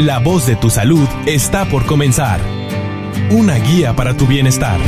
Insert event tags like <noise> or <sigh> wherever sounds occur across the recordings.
La voz de tu salud está por comenzar. Una guía para tu bienestar.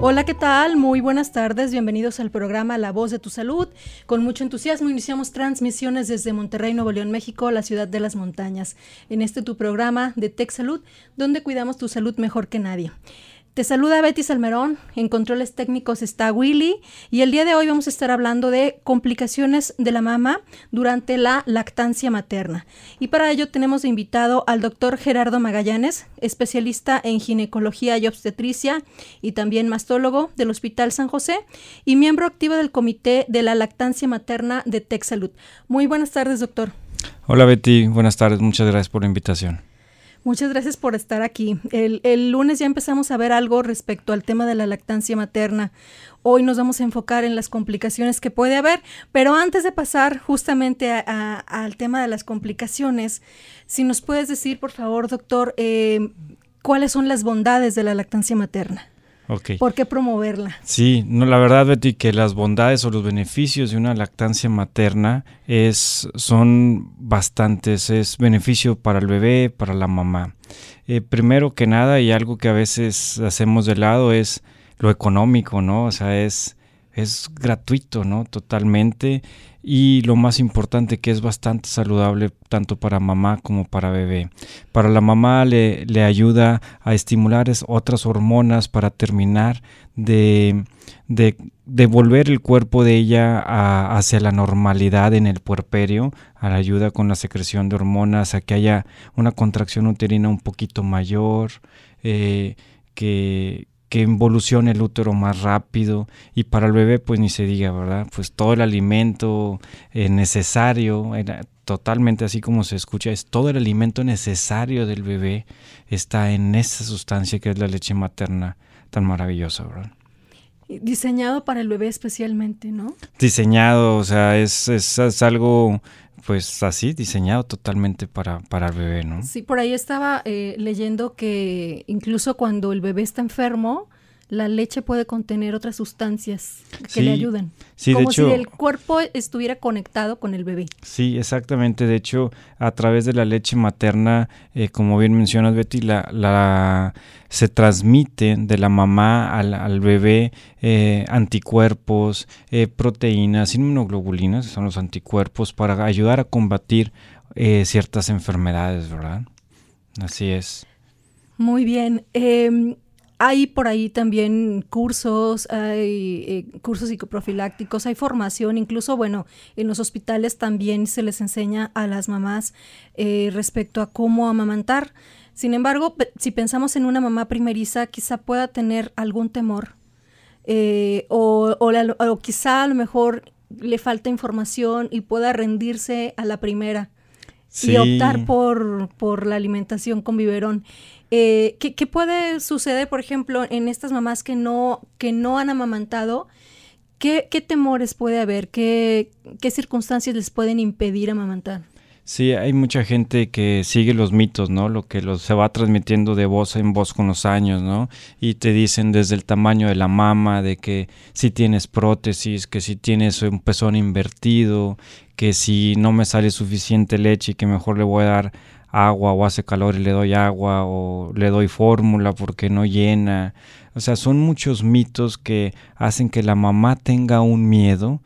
Hola, ¿qué tal? Muy buenas tardes. Bienvenidos al programa La Voz de tu Salud. Con mucho entusiasmo iniciamos transmisiones desde Monterrey, Nuevo León, México, la ciudad de las montañas. En este tu programa de Tech Salud, donde cuidamos tu salud mejor que nadie. Te saluda Betty Salmerón, en controles técnicos está Willy y el día de hoy vamos a estar hablando de complicaciones de la mama durante la lactancia materna. Y para ello tenemos invitado al doctor Gerardo Magallanes, especialista en ginecología y obstetricia y también mastólogo del Hospital San José y miembro activo del Comité de la Lactancia Materna de TechSalud. Muy buenas tardes, doctor. Hola Betty, buenas tardes, muchas gracias por la invitación. Muchas gracias por estar aquí. El, lunes ya empezamos a ver algo respecto al tema de la lactancia materna. Hoy nos vamos a enfocar en las complicaciones que puede haber, pero antes de pasar justamente al tema de las complicaciones, si nos puedes decir, por favor, doctor, eh, cuáles son las bondades de la lactancia materna. ¿Por qué promoverla? Sí, no, la verdad, Betty, que las bondades o los beneficios de una lactancia materna es, son bastantes. Es beneficio para el bebé, para la mamá. Eh, primero que nada, y algo que a veces hacemos de lado, es lo económico, ¿no? O sea, es, es gratuito, ¿no? Totalmente y lo más importante que es bastante saludable tanto para mamá como para bebé. Para la mamá le, ayuda a estimular otras hormonas para terminar de, de, el cuerpo de ella hacia la normalidad en el puerperio, a la ayuda con la secreción de hormonas, a que haya una contracción uterina un poquito mayor, eh, que, que involucione el útero más rápido y para el bebé pues ni se diga, ¿verdad? Pues todo el alimento eh, necesario, totalmente así como se escucha, es todo el alimento necesario del bebé está en esa sustancia que es la leche materna tan maravillosa, ¿verdad? Diseñado para el bebé especialmente, ¿no? Diseñado, o sea, es, es algo pues así, diseñado totalmente para, para el bebé, ¿no? Sí, por ahí estaba eh, leyendo que incluso cuando el bebé está enfermo, la leche puede contener otras sustancias que le ayudan. Sí, como si el cuerpo estuviera conectado con el bebé. Sí, exactamente. De hecho, a través de la leche materna, eh, como bien mencionas, Betty, la, la, se transmite de la mamá al, al bebé eh, anticuerpos, eh, proteínas, inmunoglobulinas, son los anticuerpos, para ayudar a combatir ciertas enfermedades, ¿verdad? Así es. Muy bien. Em, hay por ahí también cursos, hay eh, cursos psicoprofilácticos, hay formación, incluso, bueno, en los hospitales también se les enseña a las mamás eh, respecto a cómo amamantar. Sin embargo, si pensamos en una mamá primeriza, quizá pueda tener algún temor eh, o, o, quizá a lo mejor le falta información y pueda rendirse a la primera y optar por, por la alimentación con biberón. Eh, ¿qué, puede suceder, por ejemplo, en estas mamás que no, que no han amamantado? ¿Qué, qué temores puede haber? ¿Qué, ¿Qué circunstancias les pueden impedir amamantar? Sí, hay mucha gente que sigue los mitos, ¿no? Lo que se va transmitiendo de voz en voz con los años, ¿no? Y te dicen desde el tamaño de la mama, de que si tienes prótesis, que si tienes un pezón invertido, que si no me sale suficiente leche y que mejor le voy a dar agua o hace calor y le doy agua o le doy fórmula porque no llena. O sea, son muchos mitos que hacen que la mamá tenga un miedo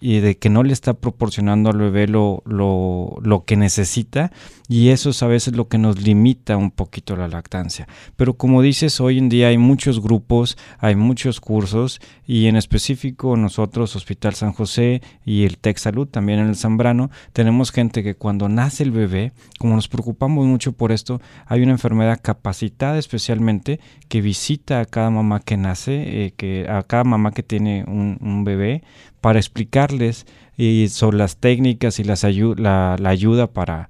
y de que no le está proporcionando al bebé lo, lo, lo, que necesita y eso es a veces lo que nos limita un poquito la lactancia. Pero como dices, hoy en día hay muchos grupos, hay muchos cursos y en específico nosotros, Hospital San José y el Tech Salud, también en el Zambrano, tenemos gente que cuando nace el bebé, como nos preocupamos mucho por esto, hay una enfermedad capacitada especialmente que visita a cada mamá que nace, eh, que a cada mamá que tiene un, un bebé para explicarles y sobre las técnicas y las la, ayuda para,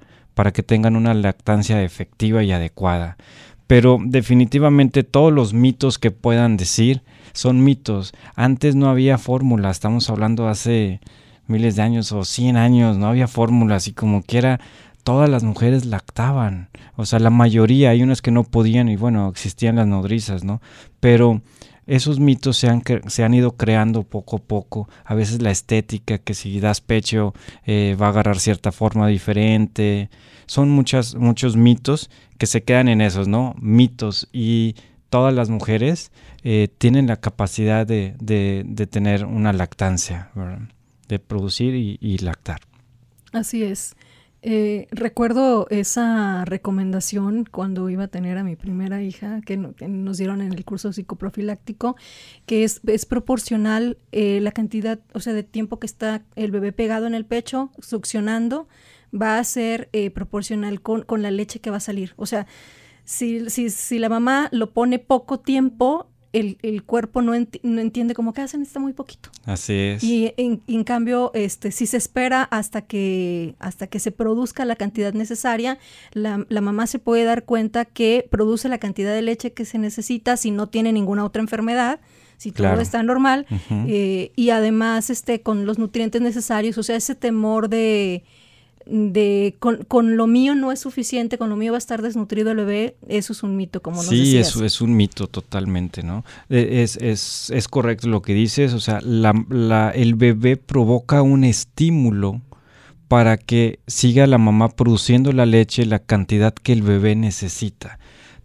que tengan una lactancia efectiva y adecuada. Pero definitivamente todos los mitos que puedan decir son mitos. Antes no había fórmula, estamos hablando hace miles de años o cien años, no había fórmulas y como quiera todas las mujeres lactaban. O sea, la mayoría, hay unas que no podían y bueno, existían las nodrizas, ¿no? Pero esos mitos se han, se han ido creando poco a poco. A veces la estética, que si das pecho eh, va a agarrar cierta forma diferente. Son muchas, muchos mitos que se quedan en esos, ¿no? Mitos. Y todas las mujeres eh, tienen la capacidad de, de, tener una lactancia, de producir y lactar. Así es. Eh, recuerdo esa recomendación cuando iba a tener a mi primera hija que, nos dieron en el curso psicoprofiláctico, que es, es proporcional eh, la cantidad, o sea, de tiempo que está el bebé pegado en el pecho, succionando, va a ser eh, proporcional con, con, la leche que va a salir. O sea, si, si, si la mamá lo pone poco tiempo, el, cuerpo no, no, entiende como que hacen está muy poquito. Así es. Y en, cambio, este, si se espera hasta que, hasta que se produzca la cantidad necesaria, la, mamá se puede dar cuenta que produce la cantidad de leche que se necesita si no tiene ninguna otra enfermedad si todo está normal, eh, y además este, con los nutrientes necesarios, o sea, ese temor de, de con, lo mío no es suficiente, con lo mío va a estar desnutrido el bebé, eso es un mito, como nos Sí, eso es un mito totalmente, ¿no? E, es, es, es correcto lo que dices, o sea, la, el bebé provoca un estímulo para que siga la mamá produciendo la leche la cantidad que el bebé necesita.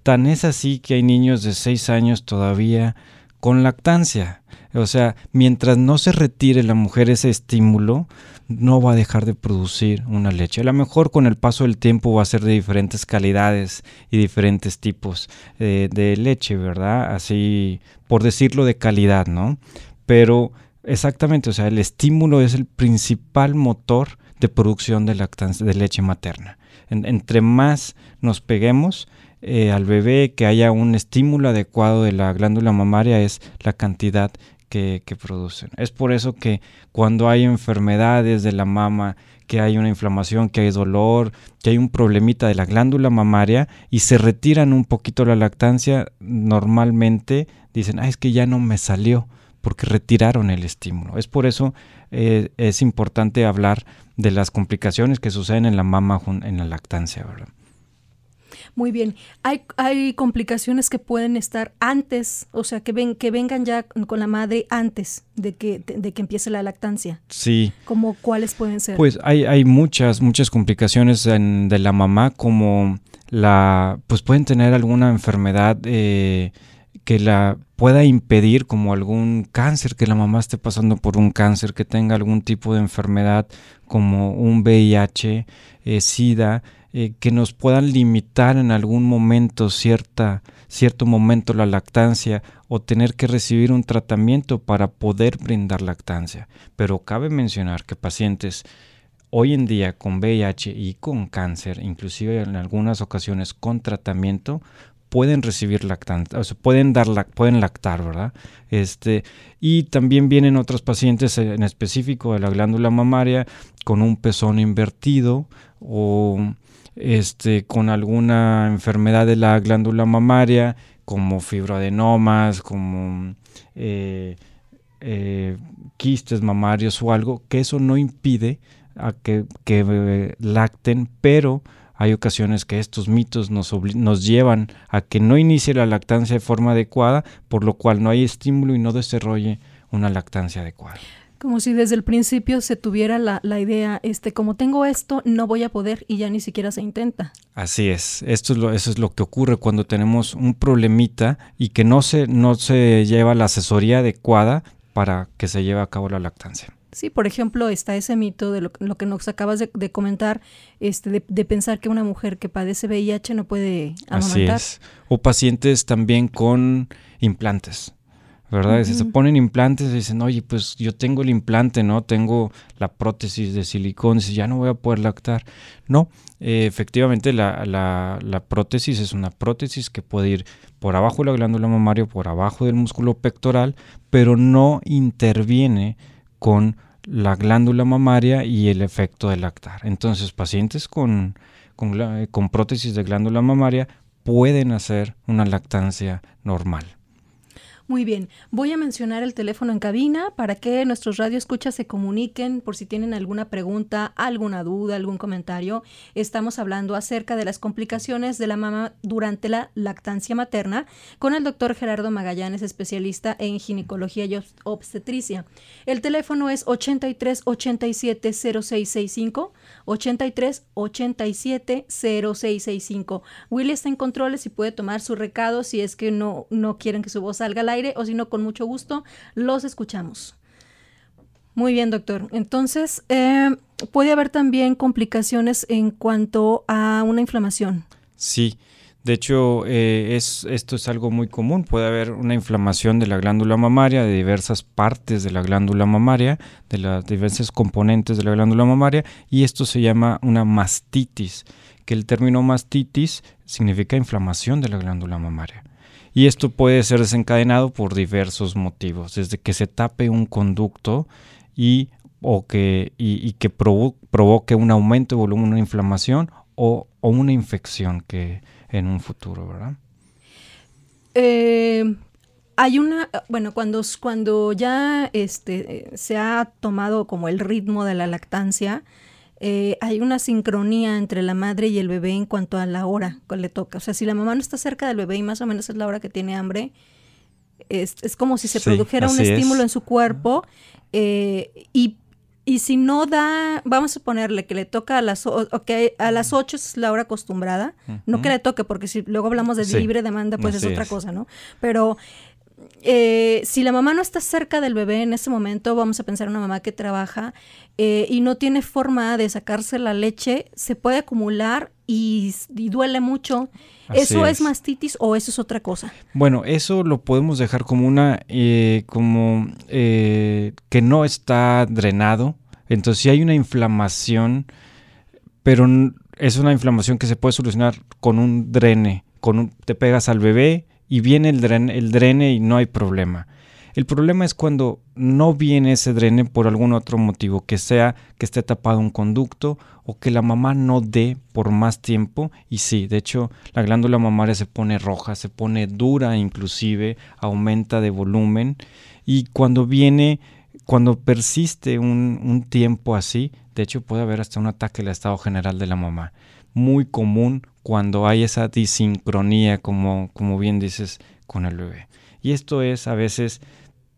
Tan es así que hay niños de 6 años todavía con lactancia. O sea, mientras no se retire la mujer ese estímulo, no va a dejar de producir una leche. A lo mejor con el paso del tiempo va a ser de diferentes calidades y diferentes tipos eh, de leche, ¿verdad? Así, por decirlo de calidad, ¿no? Pero exactamente, o sea, el estímulo es el principal motor de producción de, lactancia, de leche materna. entre más nos peguemos, eh, al bebé, que haya un estímulo adecuado de la glándula mamaria, es la cantidad que, producen. Es por eso que cuando hay enfermedades de la mama, que hay una inflamación, que hay dolor, que hay un problemita de la glándula mamaria y se retiran un poquito la lactancia, normalmente dicen, ah, es que ya no me salió porque retiraron el estímulo. Es por eso eh, es importante hablar de las complicaciones que suceden en la mama en la lactancia, ¿verdad? Muy bien. Hay, hay complicaciones que pueden estar antes, o sea, que, ven, que vengan ya con la madre antes de que, de, que empiece la lactancia. Sí. ¿Como cuáles pueden ser? Pues hay, hay muchas, muchas complicaciones de la mamá, como la, pues pueden tener alguna enfermedad eh, que la pueda impedir, como algún cáncer, que la mamá esté pasando por un cáncer, que tenga algún tipo de enfermedad como un VIH, eh, SIDA, eh, que nos puedan limitar en algún momento cierta, cierto momento la lactancia o tener que recibir un tratamiento para poder brindar lactancia. Pero cabe mencionar que pacientes hoy en día con VIH y con cáncer, inclusive en algunas ocasiones con tratamiento, pueden recibir lactancia, o sea, pueden dar pueden lactar, ¿verdad? Este, y también vienen otros pacientes en específico de la glándula mamaria con un pezón invertido o este, con alguna enfermedad de la glándula mamaria, como fibroadenomas, como eh, eh, quistes mamarios o algo, que eso no impide a que, eh, lacten, pero hay ocasiones que estos mitos nos, nos, llevan a que no inicie la lactancia de forma adecuada, por lo cual no hay estímulo y no desarrolle una lactancia adecuada. Como si desde el principio se tuviera la, idea, este, como tengo esto, no voy a poder y ya ni siquiera se intenta. Así es, esto es lo, eso es lo que ocurre cuando tenemos un problemita y que no se, no se lleva la asesoría adecuada para que se lleve a cabo la lactancia. Sí, por ejemplo, está ese mito de lo, que nos acabas de, comentar, este, de, pensar que una mujer que padece VIH no puede amamantar. Así es. O pacientes también con implantes. ¿Verdad? Se ponen implantes y dicen, oye, pues yo tengo el implante, ¿no? Tengo la prótesis de silicón, ya no voy a poder lactar. No, eh, efectivamente la, la, prótesis es una prótesis que puede ir por abajo de la glándula mamaria, por abajo del músculo pectoral, pero no interviene con la glándula mamaria y el efecto de lactar. Entonces, pacientes con, con, con prótesis de glándula mamaria pueden hacer una lactancia normal. Muy bien, voy a mencionar el teléfono en cabina para que nuestros radioescuchas se comuniquen por si tienen alguna pregunta, alguna duda, algún comentario. Estamos hablando acerca de las complicaciones de la mamá durante la lactancia materna con el doctor Gerardo Magallanes, especialista en ginecología y obstetricia. El teléfono es 83 87 0665, 83 87 0665. Willy está en controles y puede tomar su recado si es que no, no quieren que su voz salga al aire o si no, con mucho gusto los escuchamos. Muy bien, doctor. Entonces, eh, puede haber también complicaciones en cuanto a una inflamación. Sí, de hecho, eh, es, esto es algo muy común. Puede haber una inflamación de la glándula mamaria, de diversas partes de la glándula mamaria, de las diversas componentes de la glándula mamaria, y esto se llama una mastitis, que el término mastitis significa inflamación de la glándula mamaria. Y esto puede ser desencadenado por diversos motivos, desde que se tape un conducto y, o que, y, que provoque un aumento de volumen, una inflamación o, una infección que en un futuro, ¿verdad? Eh, hay una, bueno, cuando, cuando ya este, se ha tomado como el ritmo de la lactancia, eh, hay una sincronía entre la madre y el bebé en cuanto a la hora que le toca. O sea, si la mamá no está cerca del bebé y más o menos es la hora que tiene hambre, es, como si se produjera un estímulo en su cuerpo eh, y, si no da, vamos a ponerle que le toca a las, a las 8 es la hora acostumbrada, no que le toque, porque si luego hablamos de libre demanda, pues es otra cosa, ¿no? Pero eh, si la mamá no está cerca del bebé en ese momento, vamos a pensar en una mamá que trabaja eh, y no tiene forma de sacarse la leche, se puede acumular y, duele mucho. ¿Eso es. mastitis o eso es otra cosa? Bueno, eso lo podemos dejar como una, eh, como que no está drenado. Entonces, si hay una inflamación, pero es una inflamación que se puede solucionar con un drene. Con un, te pegas al bebé, y viene el drene, el drene y no hay problema. El problema es cuando no viene ese drene por algún otro motivo, que sea que esté tapado un conducto o que la mamá no dé por más tiempo. Y sí, de hecho, la glándula mamaria se pone roja, se pone dura inclusive, aumenta de volumen. Y cuando viene, cuando persiste un, un tiempo así, de hecho puede haber hasta un ataque al estado general de la mamá. Muy común cuando hay esa disincronía, como, como bien dices, con el bebé. Y esto es a veces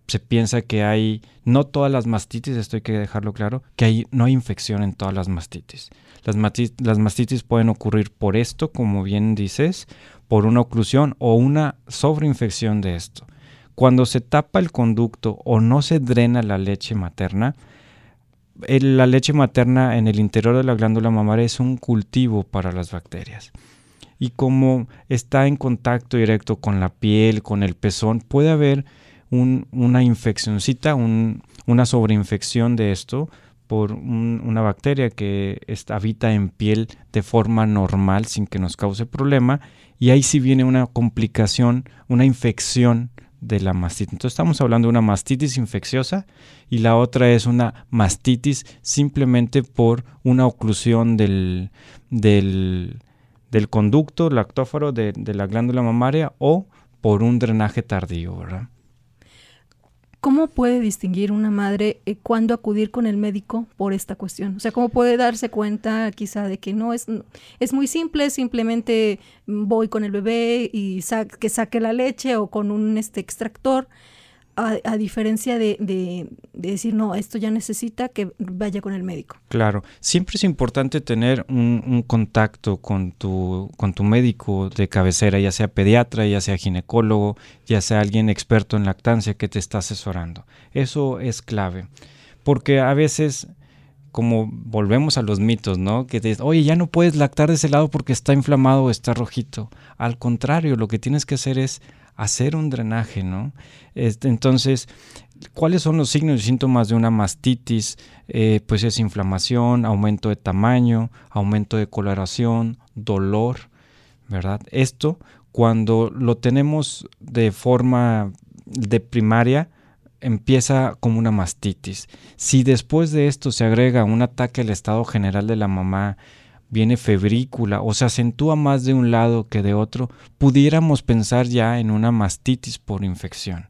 se piensa que hay, no todas las mastitis, esto hay que dejarlo claro, que no hay infección en todas las mastitis. Las, las mastitis pueden ocurrir por esto, como bien dices, por una oclusión o una sobreinfección de esto. Cuando se tapa el conducto o no se drena la leche materna, la leche materna en el interior de la glándula mamaria es un cultivo para las bacterias. Y como está en contacto directo con la piel, con el pezón, puede haber una infeccióncita, una sobreinfección de esto por una bacteria que habita en piel de forma normal sin que nos cause problema. Y ahí sí viene una complicación, una infección de la mastitis. Entonces estamos hablando de una mastitis infecciosa y la otra es una mastitis simplemente por una oclusión del, del, conducto lactófaro de, de, la glándula mamaria o por un drenaje tardío, ¿verdad? ¿Cómo puede distinguir una madre eh, cuándo acudir con el médico por esta cuestión? O sea, ¿cómo puede darse cuenta quizá de que no es, es muy simple, simplemente voy con el bebé y que saque la leche o con un este, extractor? A, diferencia de, decir, no, esto ya necesita que vaya con el médico. Claro, siempre es importante tener un, contacto con tu, con tu médico de cabecera, ya sea pediatra, ya sea ginecólogo, ya sea alguien experto en lactancia que te está asesorando. Eso es clave porque a veces como volvemos a los mitos, ¿no? Que te oye, ya no puedes lactar de ese lado porque está inflamado o está rojito. Al contrario, lo que tienes que hacer es hacer un drenaje, ¿no? Este, entonces, ¿cuáles son los signos y síntomas de una mastitis? Eh, pues es inflamación, aumento de tamaño, aumento de coloración, dolor, ¿verdad? Esto, cuando lo tenemos de forma de primaria, empieza como una mastitis. Si después de esto se agrega un ataque al estado general de la mamá, viene febrícula o se acentúa más de un lado que de otro, pudiéramos pensar ya en una mastitis por infección.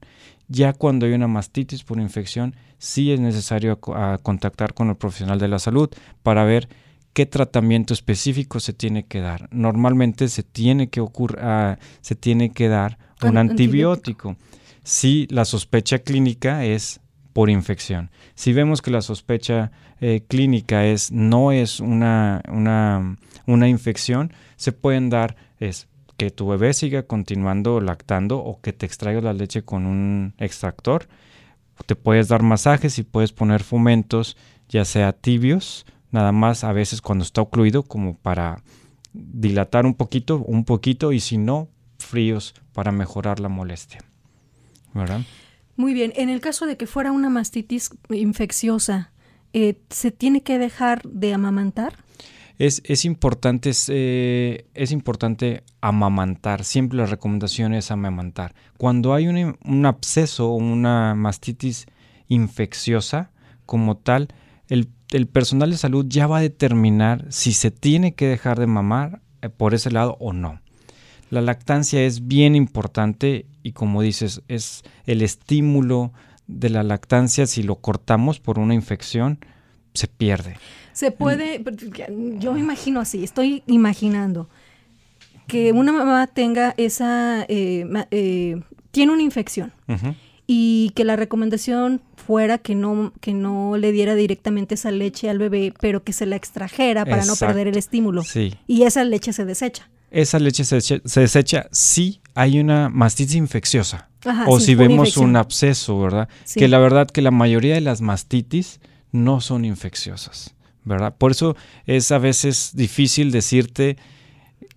Ya cuando hay una mastitis por infección, sí es necesario contactar con el profesional de la salud para ver qué tratamiento específico se tiene que dar. Normalmente se tiene que, ah, se tiene que dar un antibiótico si la sospecha clínica es por infección. Si vemos que la sospecha eh, clínica es, no es una, una, infección, se pueden dar es que tu bebé siga continuando lactando o que te extraiga la leche con un extractor. Te puedes dar masajes y puedes poner fomentos, ya sea tibios, nada más a veces cuando está ocluido como para dilatar un poquito, un poquito y si no, fríos para mejorar la molestia. Muy bien, en el caso de que fuera una mastitis infecciosa, eh, ¿se tiene que dejar de amamantar? Es, es importante, es, eh, es, importante amamantar. Siempre la recomendación es amamantar. Cuando hay un, un absceso o una mastitis infecciosa como tal, el, el, personal de salud ya va a determinar si se tiene que dejar de mamar eh, por ese lado o no. La lactancia es bien importante y como dices, es el estímulo de la lactancia, si lo cortamos por una infección, se pierde. Se puede, yo me imagino así, estoy imaginando que una mamá tenga esa, eh, eh, tiene una infección y que la recomendación fuera que no, que no le diera directamente esa leche al bebé, pero que se la extrajera para no perder el estímulo. Y esa leche se desecha esa leche se, desecha si hay una mastitis infecciosa o si vemos un absceso, ¿verdad? Que la verdad que la mayoría de las mastitis no son infecciosas, ¿verdad? Por eso es a veces difícil decirte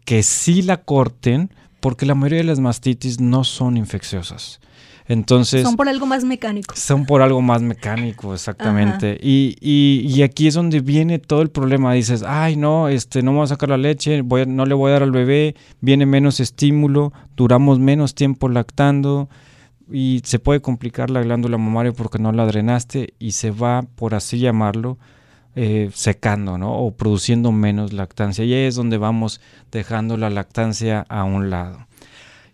que sí la corten porque la mayoría de las mastitis no son infecciosas. Entonces, son por algo más mecánico. Son por algo más mecánico, exactamente. Y, y, aquí es donde viene todo el problema. Dices, ay, no, este, no me voy a sacar la leche, voy no le voy a dar al bebé, viene menos estímulo, duramos menos tiempo lactando y se puede complicar la glándula mamaria porque no la drenaste y se va, por así llamarlo, eh, secando, ¿no? O produciendo menos lactancia. Y ahí es donde vamos dejando la lactancia a un lado.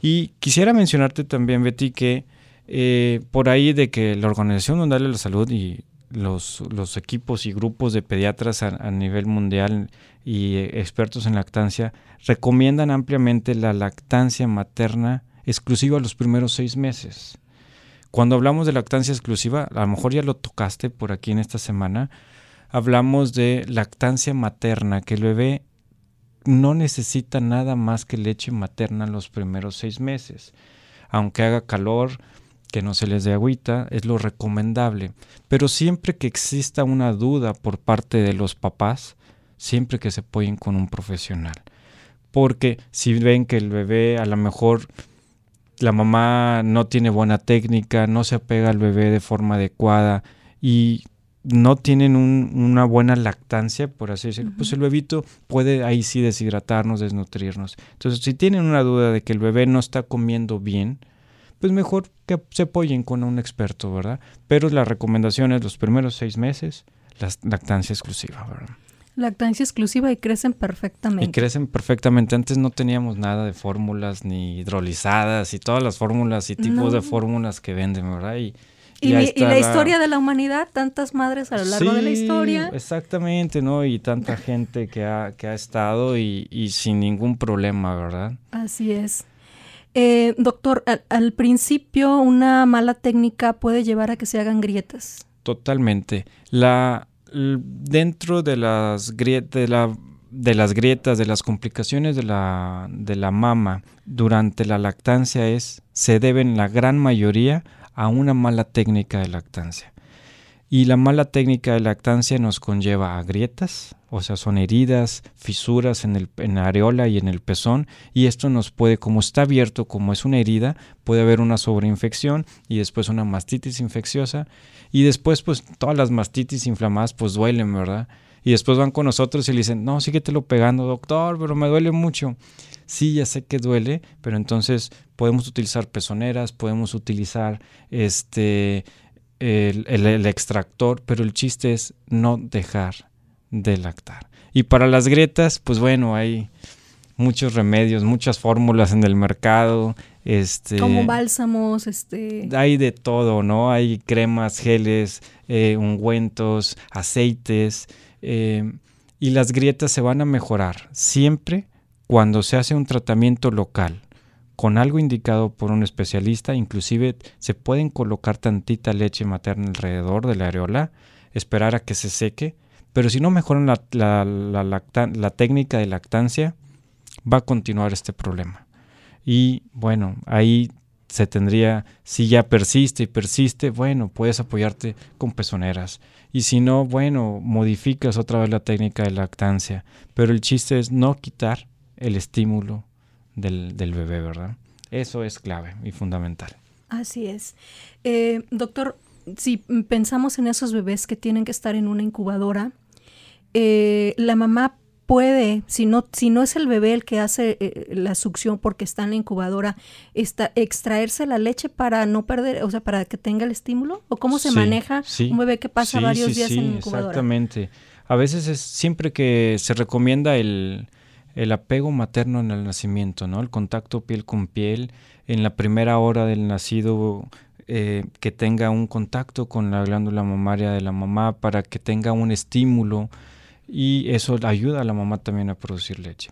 Y quisiera mencionarte también, Betty, que eh, por ahí de que la Organización Mundial de la Salud y los, equipos y grupos de pediatras a, nivel mundial y expertos en lactancia recomiendan ampliamente la lactancia materna exclusiva los primeros seis meses. Cuando hablamos de lactancia exclusiva, a lo mejor ya lo tocaste por aquí en esta semana, hablamos de lactancia materna, que el bebé no necesita nada más que leche materna los primeros seis meses. Aunque haga calor, que no se les dé agüita, es lo recomendable. Pero siempre que exista una duda por parte de los papás, siempre que se apoyen con un profesional. Porque si ven que el bebé a lo mejor la mamá no tiene buena técnica, no se apega al bebé de forma adecuada y no tienen una buena lactancia, por así decirlo, pues el bebito puede ahí sí deshidratarnos, desnutrirnos. Entonces, si tienen una duda de que el bebé no está comiendo bien, pues mejor que se apoyen con un experto, ¿verdad? Pero la recomendación es los primeros seis meses, la lactancia exclusiva, ¿verdad? Lactancia exclusiva y crecen perfectamente. Y crecen perfectamente. Antes no teníamos nada de fórmulas ni hidrolizadas y todas las fórmulas y tipos de fórmulas que venden, ¿verdad? Y, y, la, historia de la humanidad, tantas madres a lo largo de la historia. Exactamente, ¿no? Y tanta gente que ha, que ha estado y, y sin ningún problema, ¿verdad? Así es. Eh, doctor, al, principio una mala técnica puede llevar a que se hagan grietas. Totalmente. La, dentro de las, grietas, de, de las grietas, de las complicaciones de la, de la mama durante la lactancia es, se deben la gran mayoría a una mala técnica de lactancia. Y la mala técnica de lactancia nos conlleva a grietas, o sea, son heridas, fisuras en, el, en la areola y en el pezón, y esto nos puede, como está abierto, como es una herida, puede haber una sobreinfección y después una mastitis infecciosa, y después pues todas las mastitis inflamadas pues duelen, ¿verdad? Y después van con nosotros y le dicen, no, síguetelo pegando, doctor, pero me duele mucho. Sí, ya sé que duele, pero entonces podemos utilizar pezoneras, podemos utilizar este el, extractor, pero el chiste es no dejar de lactar. Y para las grietas, pues bueno, hay muchos remedios, muchas fórmulas en el mercado. Este, Como bálsamos, este... Hay de todo, ¿no? Hay cremas, geles, eh, ungüentos, aceites. Eh, y las grietas se van a mejorar siempre cuando se hace un tratamiento local con algo indicado por un especialista, inclusive se pueden colocar tantita leche materna alrededor de la areola, esperar a que se seque, pero si no mejoran la, técnica de lactancia, va a continuar este problema. Y bueno, ahí se tendría, si ya persiste y persiste, bueno, puedes apoyarte con pezoneras. Y si no, bueno, modificas otra vez la técnica de lactancia. Pero el chiste es no quitar el estímulo del, bebé, ¿verdad? Eso es clave y fundamental. Así es. Eh, doctor, si pensamos en esos bebés que tienen que estar en una incubadora, eh, la mamá puede, si no, si no es el bebé el que hace eh, la succión porque está en la incubadora, extraerse la leche para no perder, o sea, para que tenga el estímulo? ¿O cómo se maneja un bebé que pasa varios días en la incubadora? Exactamente. A veces es siempre que se recomienda el, el apego materno en el nacimiento, ¿no? El contacto piel con piel en la primera hora del nacido, eh, que tenga un contacto con la glándula mamaria de la mamá para que tenga un estímulo y eso ayuda a la mamá también a producir leche.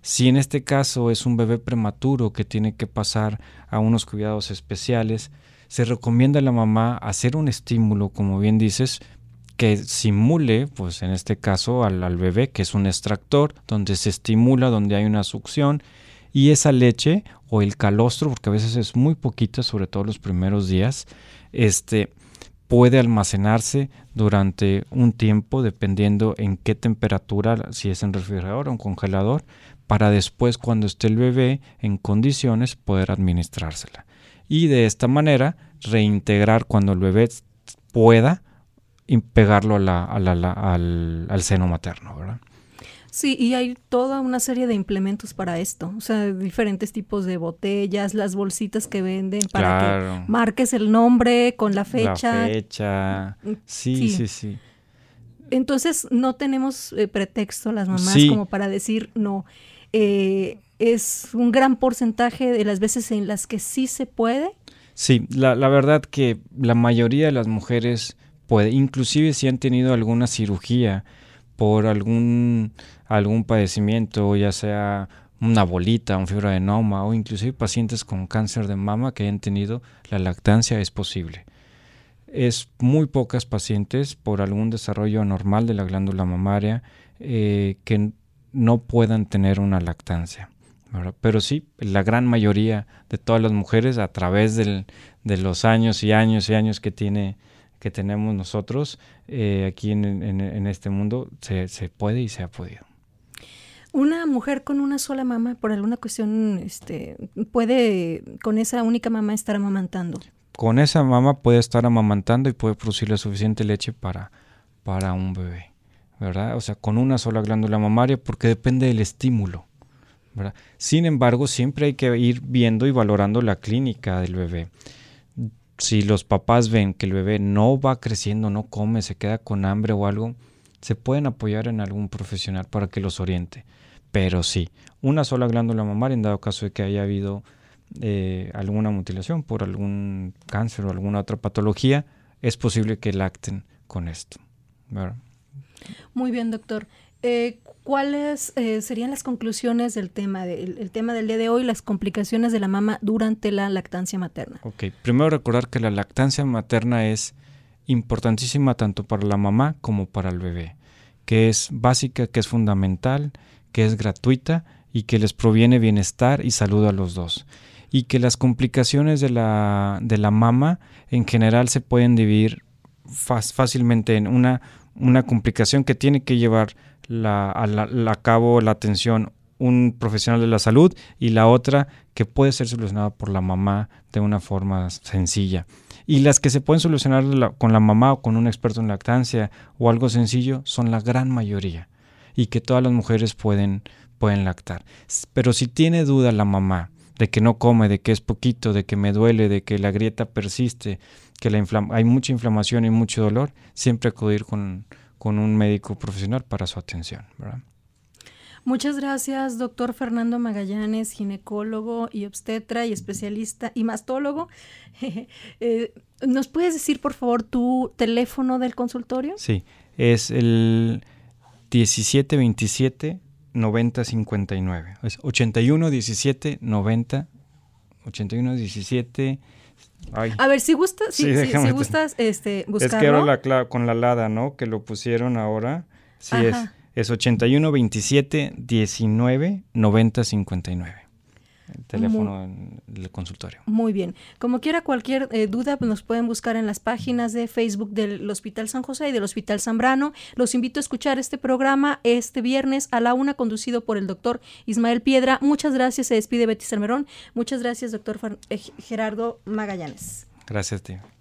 Si en este caso es un bebé prematuro que tiene que pasar a unos cuidados especiales, se recomienda a la mamá hacer un estímulo, como bien dices, que simule, pues en este caso al, bebé, que es un extractor, donde se estimula, donde hay una succión, y esa leche o el calostro, porque a veces es muy poquita, sobre todo los primeros días, este, puede almacenarse durante un tiempo, dependiendo en qué temperatura, si es en refrigerador o en congelador, para después, cuando esté el bebé en condiciones, poder administrársela. Y de esta manera, reintegrar cuando el bebé pueda y pegarlo al, seno materno, ¿verdad? Sí, y hay toda una serie de implementos para esto, o sea, diferentes tipos de botellas, las bolsitas que venden para que marques el nombre con la fecha. La fecha. Mm, sí, sí, sí. Entonces no tenemos eh, pretexto las mamás como para decir no. Eh, es un gran porcentaje de las veces en las que sí se puede. Sí, la, la verdad que la mayoría de las mujeres puede, inclusive si han tenido alguna cirugía por algún, algún padecimiento, ya sea una bolita, un fibroadenoma o inclusive pacientes con cáncer de mama que hayan tenido la lactancia es posible. Es muy pocas pacientes por algún desarrollo anormal de la glándula mamaria eh, que no puedan tener una lactancia. Pero sí, la gran mayoría de todas las mujeres a través del, de los años y años y años que tiene que tenemos nosotros eh, aquí en, este mundo se, puede y se ha podido. Una mujer con una sola mama, por alguna cuestión, este, puede con esa única mamá estar amamantando. Con esa mama puede estar amamantando y puede producir la suficiente leche para, para un bebé, ¿verdad? O sea, con una sola glándula mamaria porque depende del estímulo. ¿verdad? Sin embargo, siempre hay que ir viendo y valorando la clínica del bebé si los papás ven que el bebé no va creciendo, no come, se queda con hambre o algo, se pueden apoyar en algún profesional para que los oriente. Pero sí, una sola glándula mamaria en dado caso de que haya habido eh, alguna mutilación por algún cáncer o alguna otra patología, es posible que lacten con esto. Muy bien, doctor. Eh, ¿Cuáles eh, serían las conclusiones del tema, del tema del día de hoy, las complicaciones de la mama durante la lactancia materna? Ok, primero recordar que la lactancia materna es importantísima tanto para la mamá como para el bebé, que es básica, que es fundamental, que es gratuita y que les proviene bienestar y salud a los dos. Y que las complicaciones de la, de la mama en general se pueden dividir fácilmente en una, una complicación que tiene que llevar la, a, cabo la atención un profesional de la salud y la otra que puede ser solucionada por la mamá de una forma sencilla. Y las que se pueden solucionar con la mamá o con un experto en lactancia o algo sencillo son la gran mayoría y que todas las mujeres pueden, pueden lactar. Pero si tiene duda la mamá de que no come, de que es poquito, de que me duele, de que la grieta persiste, que la hay mucha inflamación y mucho dolor, siempre acudir con, con un médico profesional para su atención. Muchas gracias, doctor Fernando Magallanes, ginecólogo y obstetra y especialista y mastólogo. <laughs> Eh, ¿Nos puedes decir, por favor, tu teléfono del consultorio? Sí, es el 1727 9059. Es 81 17 90 81 17 A ver, si gustas, si, gustas este, buscarlo. Es que ahora la, con la LADA, ¿no? Que lo pusieron ahora. Sí, es, es 81 27 19 90 59 el teléfono del consultorio. Muy bien. Como quiera, cualquier eh, duda pues, nos pueden buscar en las páginas de Facebook del Hospital San José y del Hospital Zambrano. Los invito a escuchar este programa este viernes a la una, conducido por el doctor Ismael Piedra. Muchas gracias. Se despide Betty Salmerón. Muchas gracias, doctor eh, Gerardo Magallanes. Gracias, tío.